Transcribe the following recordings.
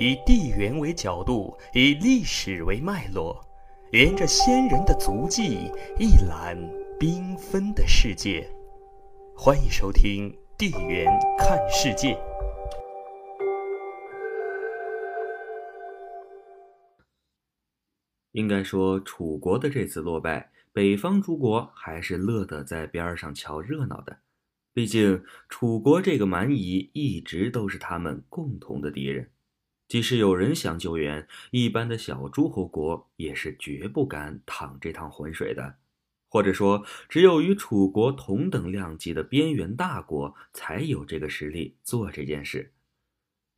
以地缘为角度，以历史为脉络，沿着先人的足迹，一览缤纷的世界。欢迎收听《地缘看世界》。应该说，楚国的这次落败，北方诸国还是乐得在边上瞧热闹的。毕竟，楚国这个蛮夷一直都是他们共同的敌人。即使有人想救援，一般的小诸侯国也是绝不敢淌这趟浑水的。或者说，只有与楚国同等量级的边缘大国才有这个实力做这件事。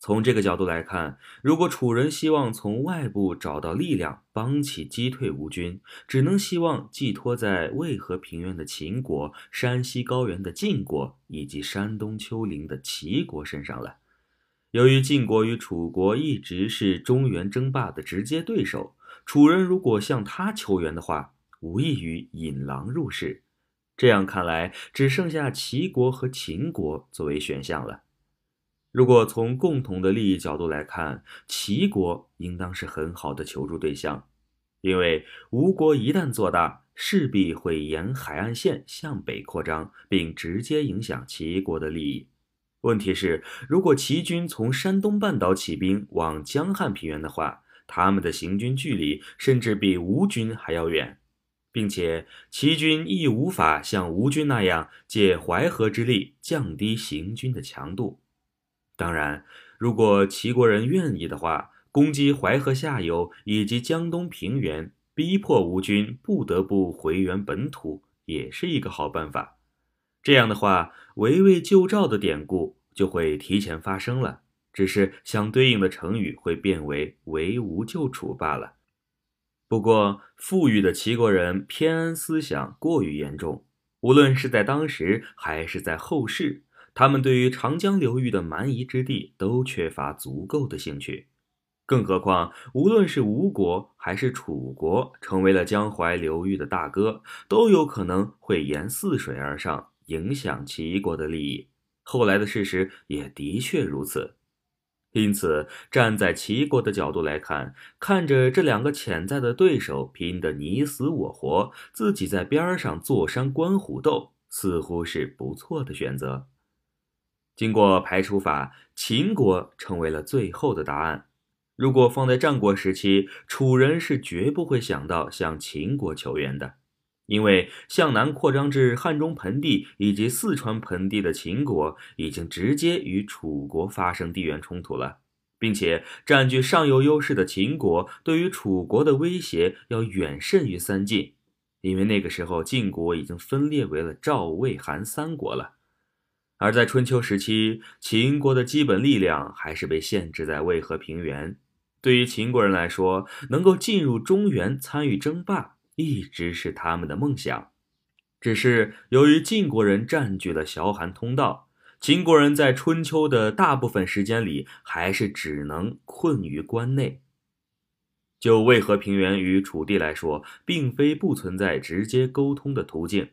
从这个角度来看，如果楚人希望从外部找到力量帮其击退吴军，只能希望寄托在渭河平原的秦国、山西高原的晋国以及山东丘陵的齐国身上了。由于晋国与楚国一直是中原争霸的直接对手，楚人如果向他求援的话，无异于引狼入室。这样看来，只剩下齐国和秦国作为选项了。如果从共同的利益角度来看，齐国应当是很好的求助对象，因为吴国一旦做大，势必会沿海岸线向北扩张，并直接影响齐国的利益。问题是，如果齐军从山东半岛起兵往江汉平原的话，他们的行军距离甚至比吴军还要远，并且齐军亦无法像吴军那样借淮河之力降低行军的强度。当然，如果齐国人愿意的话，攻击淮河下游以及江东平原，逼迫吴军不得不回援本土，也是一个好办法。这样的话，围魏救赵的典故就会提前发生了，只是相对应的成语会变为围吴救楚罢了。不过，富裕的齐国人偏安思想过于严重，无论是在当时还是在后世，他们对于长江流域的蛮夷之地都缺乏足够的兴趣。更何况，无论是吴国还是楚国，成为了江淮流域的大哥，都有可能会沿泗水而上。影响齐国的利益，后来的事实也的确如此。因此，站在齐国的角度来看，看着这两个潜在的对手拼得你死我活，自己在边上坐山观虎斗，似乎是不错的选择。经过排除法，秦国成为了最后的答案。如果放在战国时期，楚人是绝不会想到向秦国求援的。因为向南扩张至汉中盆地以及四川盆地的秦国，已经直接与楚国发生地缘冲突了，并且占据上游优势的秦国，对于楚国的威胁要远甚于三晋。因为那个时候晋国已经分裂为了赵、魏、韩三国了，而在春秋时期，秦国的基本力量还是被限制在渭河平原。对于秦国人来说，能够进入中原参与争霸。一直是他们的梦想，只是由于晋国人占据了崤函通道，秦国人在春秋的大部分时间里还是只能困于关内。就渭河平原与楚地来说，并非不存在直接沟通的途径，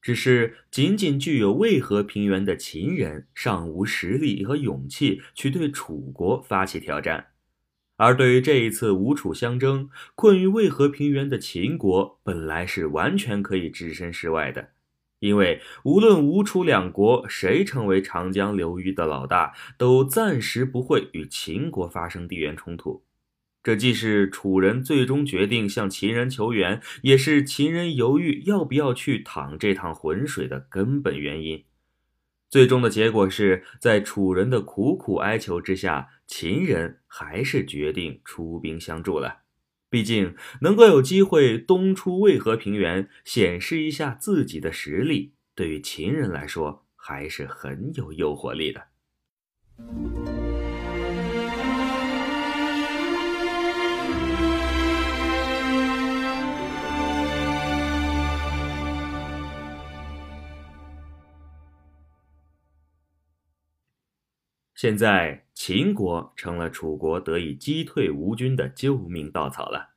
只是仅仅具有渭河平原的秦人尚无实力和勇气去对楚国发起挑战。而对于这一次吴楚相争，困于渭河平原的秦国本来是完全可以置身事外的，因为无论吴楚两国谁成为长江流域的老大，都暂时不会与秦国发生地缘冲突。这既是楚人最终决定向秦人求援，也是秦人犹豫要不要去淌这趟浑水的根本原因。最终的结果是在楚人的苦苦哀求之下，秦人还是决定出兵相助了。毕竟能够有机会东出渭河平原，显示一下自己的实力，对于秦人来说还是很有诱惑力的。现在，秦国成了楚国得以击退吴军的救命稻草了。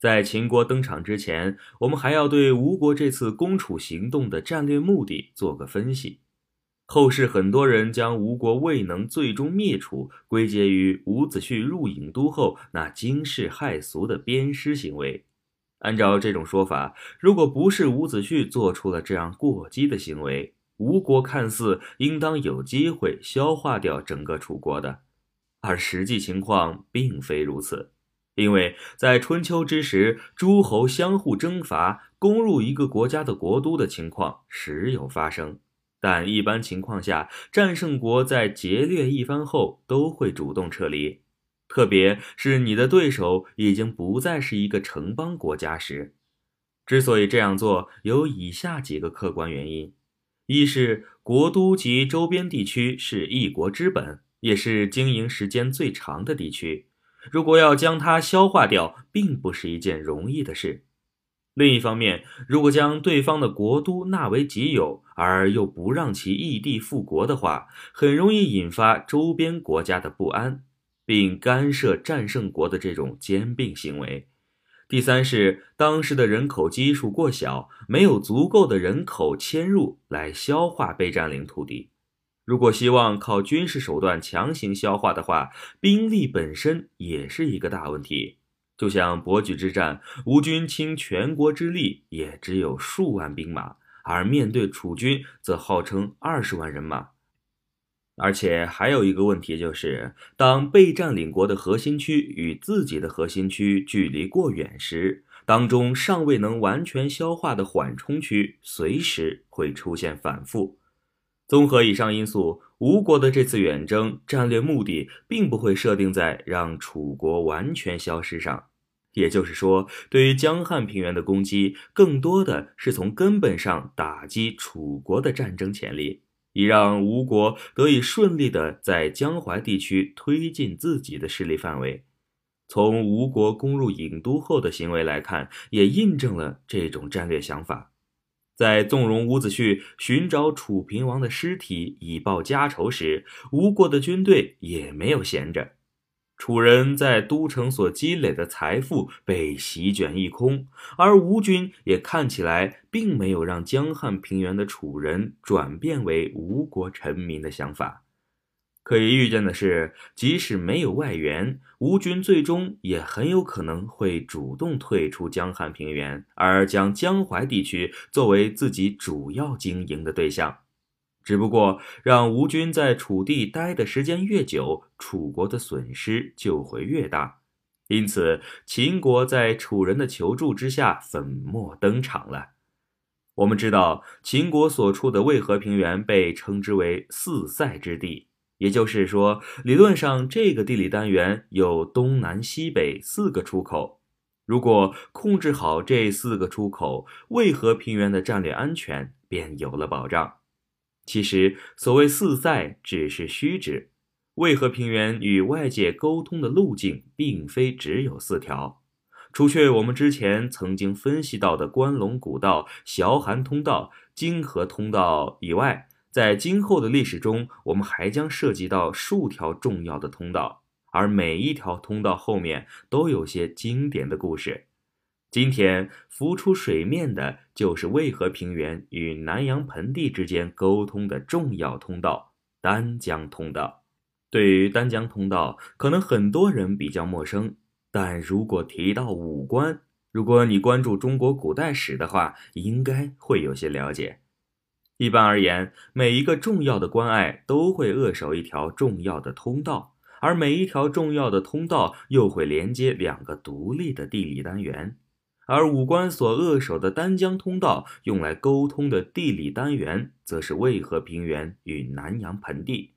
在秦国登场之前，我们还要对吴国这次攻楚行动的战略目的做个分析。后世很多人将吴国未能最终灭楚归结于伍子胥入郢都后那惊世骇俗的鞭尸行为。按照这种说法，如果不是伍子胥做出了这样过激的行为，吴国看似应当有机会消化掉整个楚国的，而实际情况并非如此。因为在春秋之时，诸侯相互征伐、攻入一个国家的国都的情况时有发生。但一般情况下，战胜国在劫掠一番后都会主动撤离，特别是你的对手已经不再是一个城邦国家时。之所以这样做，有以下几个客观原因：一是国都及周边地区是一国之本，也是经营时间最长的地区，如果要将它消化掉，并不是一件容易的事。另一方面，如果将对方的国都纳为己有，而又不让其异地复国的话，很容易引发周边国家的不安，并干涉战胜国的这种兼并行为。第三是当时的人口基数过小，没有足够的人口迁入来消化被占领土地。如果希望靠军事手段强行消化的话，兵力本身也是一个大问题。就像伯举之战，吴军倾全国之力也只有数万兵马，而面对楚军则号称二十万人马。而且还有一个问题就是，当被占领国的核心区与自己的核心区距离过远时，当中尚未能完全消化的缓冲区，随时会出现反复。综合以上因素，吴国的这次远征战略目的并不会设定在让楚国完全消失上，也就是说，对于江汉平原的攻击，更多的是从根本上打击楚国的战争潜力，以让吴国得以顺利的在江淮地区推进自己的势力范围。从吴国攻入郢都后的行为来看，也印证了这种战略想法。在纵容伍子胥寻找楚平王的尸体以报家仇时，吴国的军队也没有闲着。楚人在都城所积累的财富被席卷一空，而吴军也看起来并没有让江汉平原的楚人转变为吴国臣民的想法。可以预见的是，即使没有外援，吴军最终也很有可能会主动退出江汉平原，而将江淮地区作为自己主要经营的对象。只不过，让吴军在楚地待的时间越久，楚国的损失就会越大。因此，秦国在楚人的求助之下粉墨登场了。我们知道，秦国所处的渭河平原被称之为四塞之地。也就是说，理论上这个地理单元有东南西北四个出口。如果控制好这四个出口，渭河平原的战略安全便有了保障。其实，所谓四塞只是虚指，渭河平原与外界沟通的路径并非只有四条。除却我们之前曾经分析到的关陇古道、崤函通道、泾河通道以外。在今后的历史中，我们还将涉及到数条重要的通道，而每一条通道后面都有些经典的故事。今天浮出水面的就是渭河平原与南阳盆地之间沟通的重要通道——丹江通道。对于丹江通道，可能很多人比较陌生，但如果提到武关，如果你关注中国古代史的话，应该会有些了解。一般而言，每一个重要的关隘都会扼守一条重要的通道，而每一条重要的通道又会连接两个独立的地理单元。而武关所扼守的丹江通道用来沟通的地理单元，则是渭河平原与南阳盆地。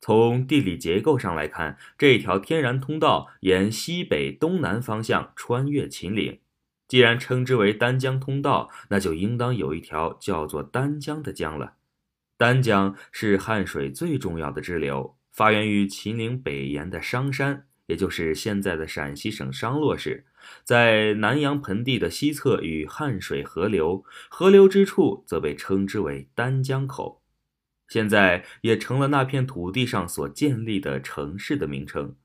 从地理结构上来看，这条天然通道沿西北东南方向穿越秦岭。既然称之为丹江通道，那就应当有一条叫做丹江的江了。丹江是汉水最重要的支流，发源于秦岭北沿的商山，也就是现在的陕西省商洛市，在南阳盆地的西侧与汉水合流，合流之处则被称之为丹江口，现在也成了那片土地上所建立的城市的名称。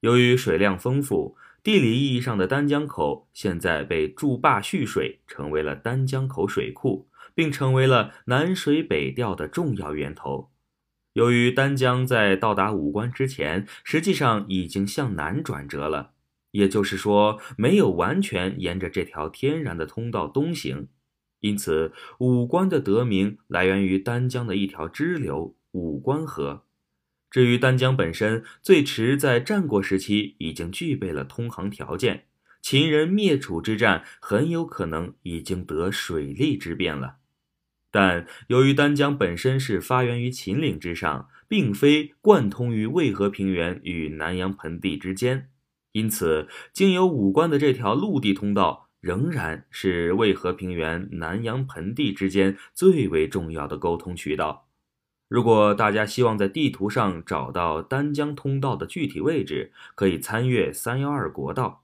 由于水量丰富。地理意义上的丹江口现在被筑坝蓄水，成为了丹江口水库，并成为了南水北调的重要源头。由于丹江在到达武关之前，实际上已经向南转折了，也就是说，没有完全沿着这条天然的通道东行，因此武关的得名来源于丹江的一条支流武关河。至于丹江本身，最迟在战国时期已经具备了通航条件，秦人灭楚之战很有可能已经得水利之便了。但由于丹江本身是发源于秦岭之上，并非贯通于渭河平原与南阳盆地之间，因此经由武关的这条陆地通道，仍然是渭河平原、南阳盆地之间最为重要的沟通渠道。如果大家希望在地图上找到丹江通道的具体位置，可以参阅三幺二国道。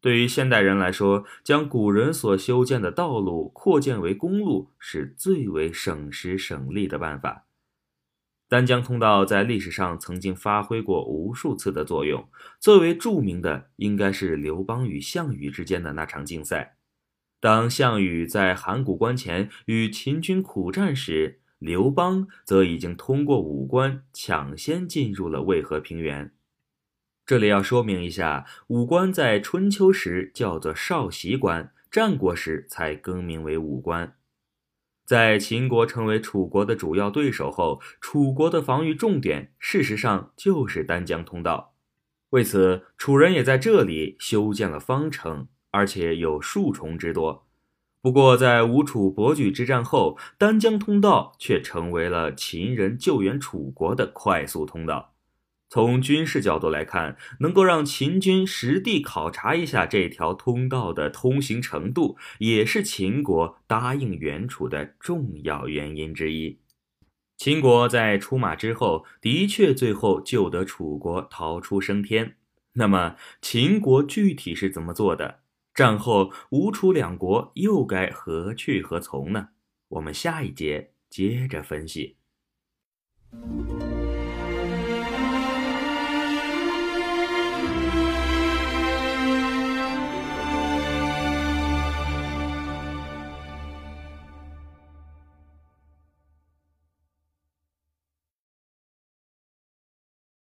对于现代人来说，将古人所修建的道路扩建为公路，是最为省时省力的办法。丹江通道在历史上曾经发挥过无数次的作用，最为著名的应该是刘邦与项羽之间的那场竞赛。当项羽在函谷关前与秦军苦战时，刘邦则已经通过武关抢先进入了渭河平原。这里要说明一下，武关在春秋时叫做少习关，战国时才更名为武关。在秦国成为楚国的主要对手后，楚国的防御重点事实上就是丹江通道。为此，楚人也在这里修建了方城，而且有数重之多。不过，在吴楚博举之战后，丹江通道却成为了秦人救援楚国的快速通道。从军事角度来看，能够让秦军实地考察一下这条通道的通行程度，也是秦国答应援楚的重要原因之一。秦国在出马之后，的确最后救得楚国逃出升天。那么，秦国具体是怎么做的？战后吴楚两国又该何去何从呢？我们下一节接着分析。